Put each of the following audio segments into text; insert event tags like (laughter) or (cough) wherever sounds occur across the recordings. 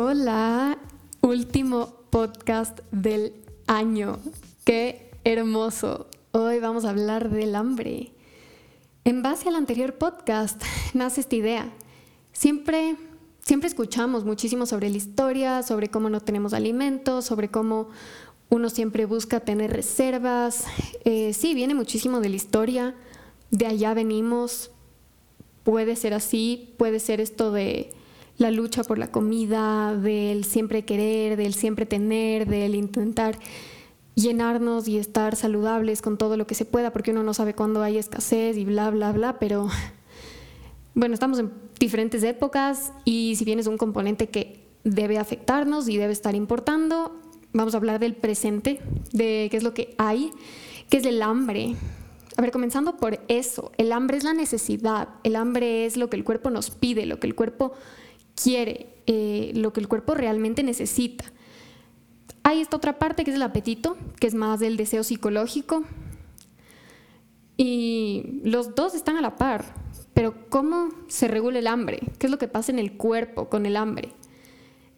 Hola, último podcast del año. Qué hermoso. Hoy vamos a hablar del hambre. En base al anterior podcast (laughs) nace esta idea. Siempre, siempre escuchamos muchísimo sobre la historia, sobre cómo no tenemos alimentos, sobre cómo uno siempre busca tener reservas. Eh, sí, viene muchísimo de la historia. De allá venimos. Puede ser así, puede ser esto de la lucha por la comida, del siempre querer, del siempre tener, del intentar llenarnos y estar saludables con todo lo que se pueda, porque uno no sabe cuándo hay escasez y bla, bla, bla, pero bueno, estamos en diferentes épocas y si bien es un componente que debe afectarnos y debe estar importando, vamos a hablar del presente, de qué es lo que hay, qué es el hambre. A ver, comenzando por eso, el hambre es la necesidad, el hambre es lo que el cuerpo nos pide, lo que el cuerpo quiere, eh, lo que el cuerpo realmente necesita. Hay esta otra parte que es el apetito, que es más del deseo psicológico. Y los dos están a la par. Pero ¿cómo se regula el hambre? ¿Qué es lo que pasa en el cuerpo con el hambre?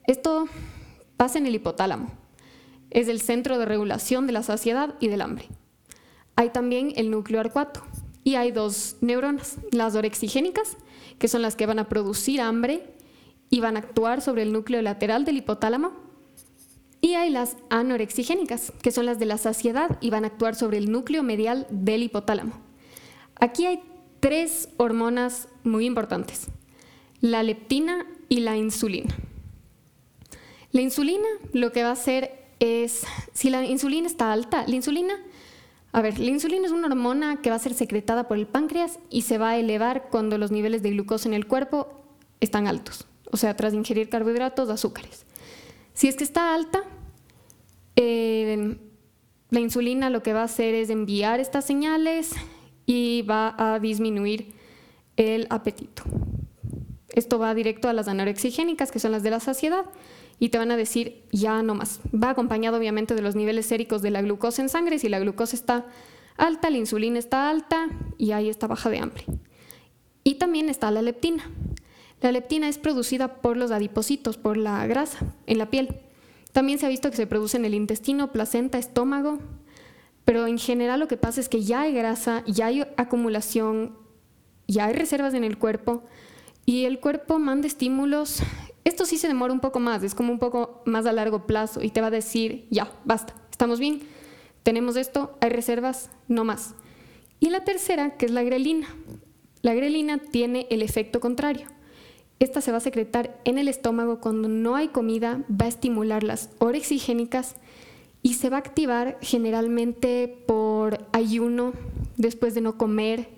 Esto pasa en el hipotálamo. Es el centro de regulación de la saciedad y del hambre. Hay también el núcleo arcuato. Y hay dos neuronas, las orexigénicas, que son las que van a producir hambre y van a actuar sobre el núcleo lateral del hipotálamo. Y hay las anorexigénicas, que son las de la saciedad y van a actuar sobre el núcleo medial del hipotálamo. Aquí hay tres hormonas muy importantes, la leptina y la insulina. La insulina lo que va a hacer es, si la insulina está alta, la insulina, a ver, la insulina es una hormona que va a ser secretada por el páncreas y se va a elevar cuando los niveles de glucosa en el cuerpo están altos o sea, tras ingerir carbohidratos, azúcares. Si es que está alta, eh, la insulina lo que va a hacer es enviar estas señales y va a disminuir el apetito. Esto va directo a las anorexigénicas, que son las de la saciedad, y te van a decir ya no más. Va acompañado obviamente de los niveles séricos de la glucosa en sangre. Si la glucosa está alta, la insulina está alta y hay esta baja de hambre. Y también está la leptina. La leptina es producida por los adipocitos, por la grasa en la piel. También se ha visto que se produce en el intestino, placenta, estómago, pero en general lo que pasa es que ya hay grasa, ya hay acumulación, ya hay reservas en el cuerpo y el cuerpo manda estímulos. Esto sí se demora un poco más, es como un poco más a largo plazo y te va a decir, ya, basta, estamos bien, tenemos esto, hay reservas, no más. Y la tercera, que es la grelina. La grelina tiene el efecto contrario esta se va a secretar en el estómago cuando no hay comida, va a estimular las orexigénicas y se va a activar generalmente por ayuno, después de no comer.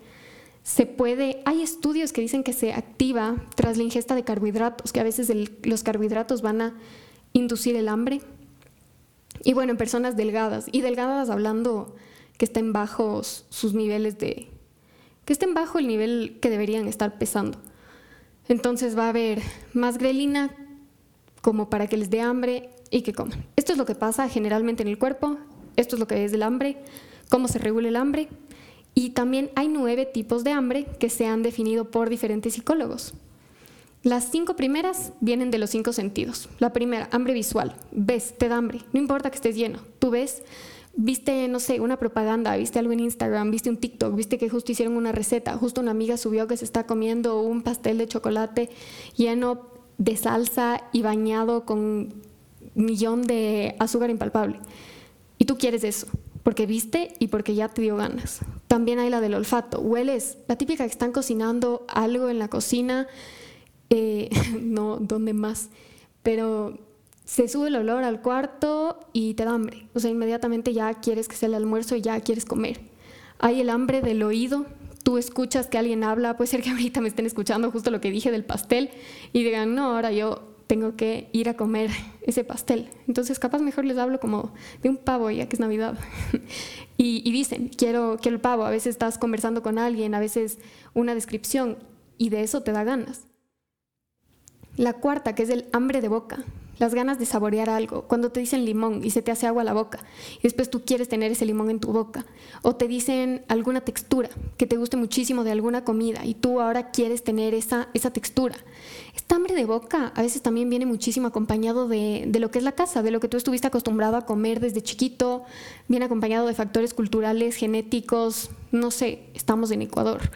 Se puede, hay estudios que dicen que se activa tras la ingesta de carbohidratos, que a veces los carbohidratos van a inducir el hambre. Y bueno, en personas delgadas, y delgadas hablando que estén bajos sus niveles de, que estén bajo el nivel que deberían estar pesando. Entonces va a haber más grelina como para que les dé hambre y que coman. Esto es lo que pasa generalmente en el cuerpo, esto es lo que es el hambre, cómo se regula el hambre. Y también hay nueve tipos de hambre que se han definido por diferentes psicólogos. Las cinco primeras vienen de los cinco sentidos. La primera, hambre visual. Ves, te da hambre. No importa que estés lleno. Tú ves viste, no sé, una propaganda, viste algo en Instagram, viste un TikTok, viste que justo hicieron una receta, justo una amiga subió que se está comiendo un pastel de chocolate lleno de salsa y bañado con millón de azúcar impalpable. Y tú quieres eso, porque viste y porque ya te dio ganas. También hay la del olfato, hueles, la típica que están cocinando algo en la cocina, eh, (laughs) no, ¿dónde más? Pero se sube el olor al cuarto y te da hambre. O sea, inmediatamente ya quieres que sea el almuerzo y ya quieres comer. Hay el hambre del oído. Tú escuchas que alguien habla, puede ser que (laughs) ahorita me estén escuchando justo lo que dije del pastel y digan, no, ahora yo tengo que ir a comer ese pastel. Entonces, capaz mejor les hablo como de un pavo, ya que es Navidad. (laughs) y, dicen, quiero, quiero el pavo. A veces estás conversando con alguien, a veces una descripción, y de eso te da ganas. La cuarta, que es el hambre de boca las ganas de saborear algo, cuando te dicen limón y se te hace agua la boca y después tú quieres tener ese limón en tu boca, o te dicen alguna textura que te guste muchísimo de alguna comida y tú ahora quieres tener esa, esa textura. Esta hambre de boca a veces también viene muchísimo acompañado de, de lo que es la casa, de lo que tú estuviste acostumbrado a comer desde chiquito, viene acompañado de factores culturales, genéticos, no sé, estamos en Ecuador.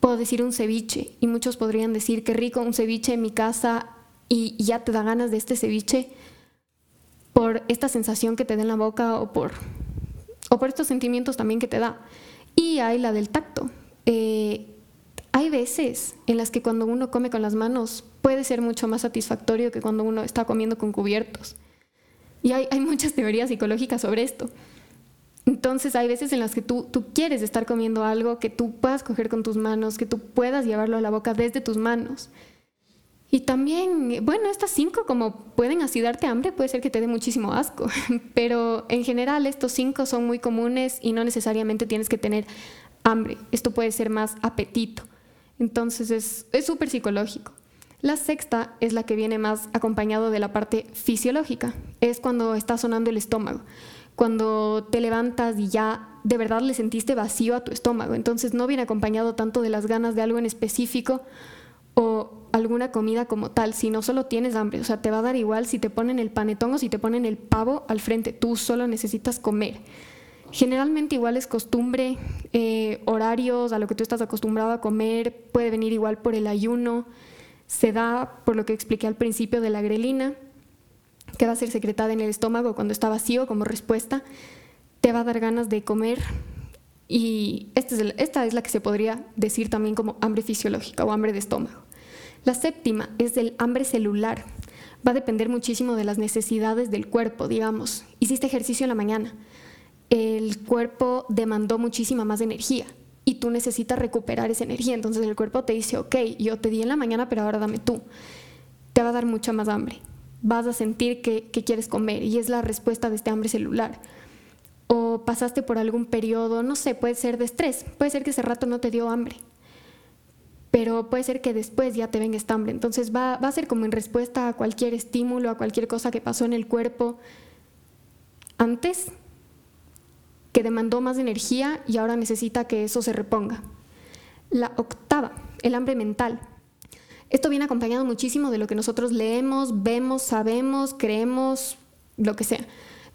Puedo decir un ceviche y muchos podrían decir que rico un ceviche en mi casa y ya te da ganas de este ceviche por esta sensación que te da en la boca o por, o por estos sentimientos también que te da. Y hay la del tacto. Eh, hay veces en las que cuando uno come con las manos puede ser mucho más satisfactorio que cuando uno está comiendo con cubiertos. Y hay, hay muchas teorías psicológicas sobre esto. Entonces hay veces en las que tú, tú quieres estar comiendo algo que tú puedas coger con tus manos, que tú puedas llevarlo a la boca desde tus manos. Y también, bueno, estas cinco como pueden así darte hambre, puede ser que te dé muchísimo asco, (laughs) pero en general estos cinco son muy comunes y no necesariamente tienes que tener hambre. Esto puede ser más apetito. Entonces es súper psicológico. La sexta es la que viene más acompañado de la parte fisiológica. Es cuando está sonando el estómago, cuando te levantas y ya de verdad le sentiste vacío a tu estómago. Entonces no viene acompañado tanto de las ganas de algo en específico o alguna comida como tal, si no solo tienes hambre, o sea, te va a dar igual si te ponen el panetón o si te ponen el pavo al frente, tú solo necesitas comer. Generalmente igual es costumbre, eh, horarios a lo que tú estás acostumbrado a comer, puede venir igual por el ayuno, se da por lo que expliqué al principio de la grelina, que va a ser secretada en el estómago cuando está vacío como respuesta, te va a dar ganas de comer y esta es, esta es la que se podría decir también como hambre fisiológica o hambre de estómago. La séptima es el hambre celular. Va a depender muchísimo de las necesidades del cuerpo, digamos. Hiciste ejercicio en la mañana, el cuerpo demandó muchísima más energía y tú necesitas recuperar esa energía. Entonces el cuerpo te dice, ok, yo te di en la mañana, pero ahora dame tú. Te va a dar mucha más hambre. Vas a sentir que, que quieres comer y es la respuesta de este hambre celular. O pasaste por algún periodo, no sé, puede ser de estrés, puede ser que ese rato no te dio hambre pero puede ser que después ya te venga esta hambre. Entonces va, va a ser como en respuesta a cualquier estímulo, a cualquier cosa que pasó en el cuerpo antes, que demandó más energía y ahora necesita que eso se reponga. La octava, el hambre mental. Esto viene acompañado muchísimo de lo que nosotros leemos, vemos, sabemos, creemos, lo que sea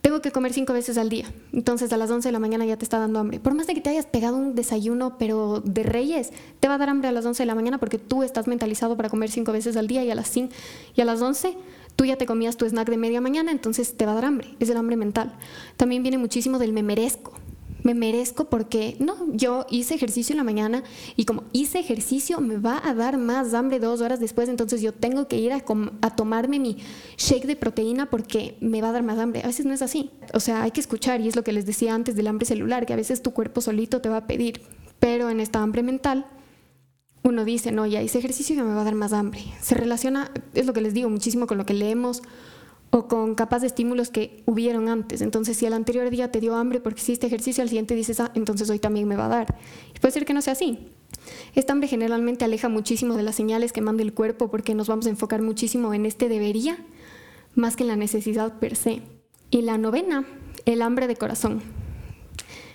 tengo que comer cinco veces al día. Entonces a las 11 de la mañana ya te está dando hambre. Por más de que te hayas pegado un desayuno, pero de reyes, te va a dar hambre a las 11 de la mañana porque tú estás mentalizado para comer cinco veces al día y a las, y a las 11 tú ya te comías tu snack de media mañana, entonces te va a dar hambre. Es el hambre mental. También viene muchísimo del me merezco me merezco porque no, yo hice ejercicio en la mañana y como hice ejercicio me va a dar más hambre dos horas después, entonces yo tengo que ir a, tomarme mi shake de proteína porque me va a dar más hambre. A veces no es así. O sea, hay que escuchar y es lo que les decía antes del hambre celular, que a veces tu cuerpo solito te va a pedir, pero en esta hambre mental uno dice, no, ya hice ejercicio y me va a dar más hambre. Se relaciona, es lo que les digo, muchísimo con lo que leemos o con capas de estímulos que hubieron antes. Entonces, si el anterior día te dio hambre porque hiciste ejercicio, al siguiente dices, ah, entonces hoy también me va a dar. Y puede ser que no sea así. Esta hambre generalmente aleja muchísimo de las señales que manda el cuerpo porque nos vamos a enfocar muchísimo en este debería más que en la necesidad per se. Y la novena, el hambre de corazón.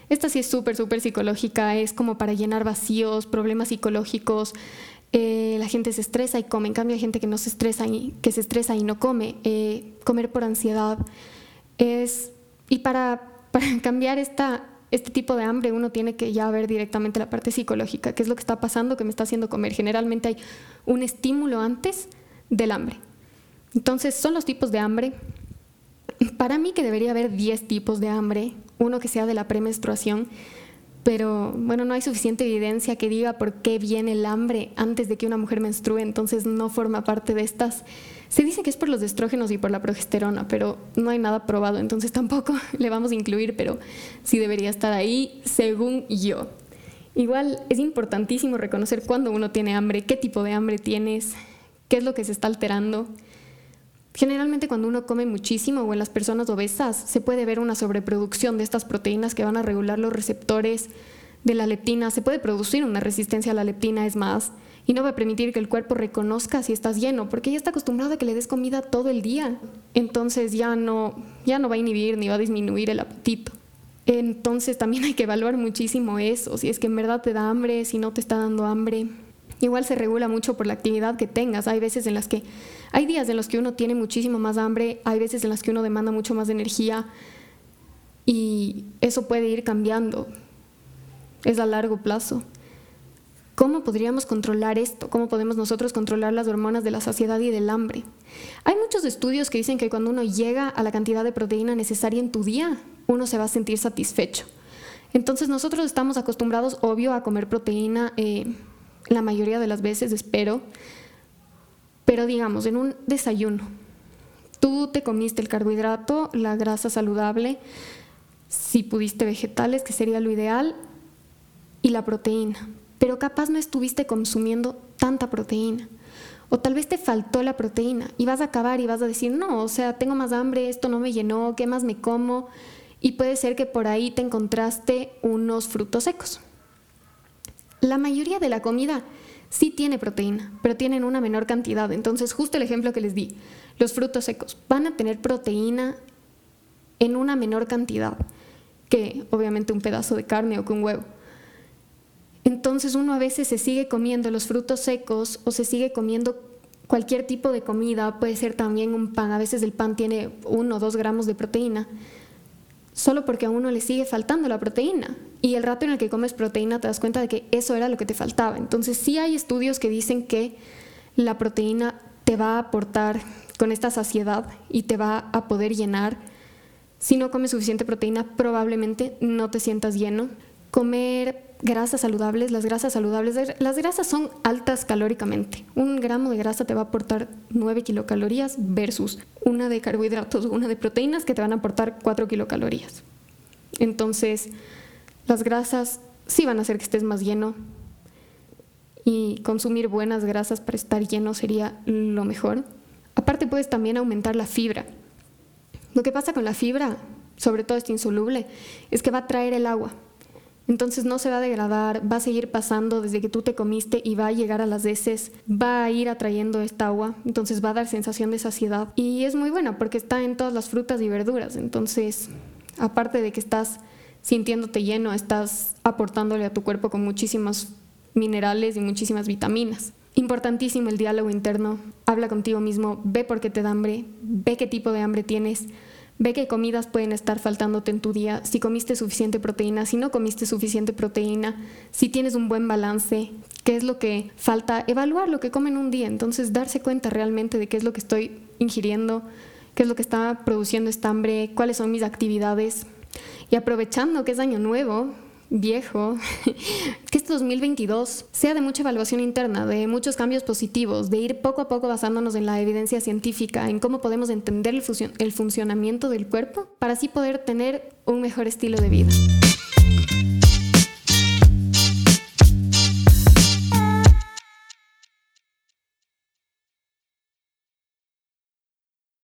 Esta sí es súper, súper psicológica, es como para llenar vacíos, problemas psicológicos, eh, la gente se estresa y come. En cambio, hay gente que no se estresa y que se estresa y no come. Eh, comer por ansiedad es y para, (laughs) cambiar este tipo de hambre uno tiene que ya ver directamente la parte psicológica, qué es lo que está pasando que me está haciendo comer. Generalmente hay un estímulo antes del hambre. Entonces, son los tipos de hambre. Para mí que debería haber 10 tipos de hambre, uno que sea de la premenstruación pero bueno, no hay suficiente evidencia que diga por qué viene el hambre antes de que una mujer menstrue, entonces no forma parte de estas. Se dice que es por los estrógenos y por la progesterona, pero no hay nada probado, entonces tampoco (laughs) le vamos a incluir, pero sí debería estar ahí, según yo. Igual es importantísimo reconocer cuándo uno tiene hambre, qué tipo de hambre tienes, qué es lo que se está alterando. Generalmente cuando uno come muchísimo o en las personas obesas se puede ver una sobreproducción de estas proteínas que van a regular los receptores de la leptina. Se puede producir una resistencia a la leptina, es más, y no va a permitir que el cuerpo reconozca si estás lleno, porque ya está acostumbrado a que le des comida todo el día. Entonces ya no, ya no va a inhibir ni va a disminuir el apetito. Entonces también hay que evaluar muchísimo eso, si es que en verdad te da hambre, si no te está dando hambre. Igual se regula mucho por la actividad que tengas. Hay veces en las que, hay días en los que uno tiene muchísimo más hambre, hay veces en las que uno demanda mucho más energía y eso puede ir cambiando. Es a largo plazo. ¿Cómo podríamos controlar esto? ¿Cómo podemos nosotros controlar las hormonas de la saciedad y del hambre? Hay muchos estudios que dicen que cuando uno llega a la cantidad de proteína necesaria en tu día, uno se va a sentir satisfecho. Entonces nosotros estamos acostumbrados, obvio, a comer proteína eh, la mayoría de las veces, espero, pero digamos, en un desayuno, tú te comiste el carbohidrato, la grasa saludable, si pudiste vegetales, que sería lo ideal, y la proteína pero capaz no estuviste consumiendo tanta proteína. O tal vez te faltó la proteína y vas a acabar y vas a decir, no, o sea, tengo más hambre, esto no me llenó, ¿qué más me como? Y puede ser que por ahí te encontraste unos frutos secos. La mayoría de la comida sí tiene proteína, pero tienen una menor cantidad. Entonces, justo el ejemplo que les di, los frutos secos van a tener proteína en una menor cantidad que obviamente un pedazo de carne o que un huevo. Entonces uno a veces se sigue comiendo los frutos secos o se sigue comiendo cualquier tipo de comida, puede ser también un pan, a veces el pan tiene uno o dos gramos de proteína, solo porque a uno le sigue faltando la proteína. Y el rato en el que comes proteína te das cuenta de que eso era lo que te faltaba. Entonces sí hay estudios que dicen que la proteína te va a aportar con esta saciedad y te va a poder llenar. Si no comes suficiente proteína, probablemente no te sientas lleno. Comer grasas saludables, las grasas saludables, las grasas son altas calóricamente. Un gramo de grasa te va a aportar 9 kilocalorías versus una de carbohidratos una de proteínas que te van a aportar 4 kilocalorías. Entonces, las grasas sí van a hacer que estés más lleno y consumir buenas grasas para estar lleno sería lo mejor. Aparte puedes también aumentar la fibra. Lo que pasa con la fibra, sobre todo este insoluble, es que va a traer el agua entonces no se va a degradar, va a seguir pasando desde que tú te comiste y va a llegar a las heces, va a ir atrayendo esta agua, entonces va a dar sensación de saciedad. Y es muy buena porque está en todas las frutas y verduras, entonces aparte de que estás sintiéndote lleno, estás aportándole a tu cuerpo con muchísimos minerales y muchísimas vitaminas. Importantísimo el diálogo interno. Habla contigo mismo, ve por qué te da hambre, ve qué tipo de hambre tienes, Ve qué comidas pueden estar faltándote en tu día, si comiste suficiente proteína, si no comiste suficiente proteína, si tienes un buen balance, qué es lo que falta, evaluar lo que comen un día, entonces darse cuenta realmente de qué es lo que estoy ingiriendo, qué es lo que está produciendo esta hambre, cuáles son mis actividades. Y aprovechando que es año nuevo, viejo, (laughs) que este 2022 sea de mucha evaluación interna, de muchos cambios positivos, de ir poco a poco basándonos en la evidencia científica, en cómo podemos entender el, funcionamiento del cuerpo para así poder tener un mejor estilo de vida.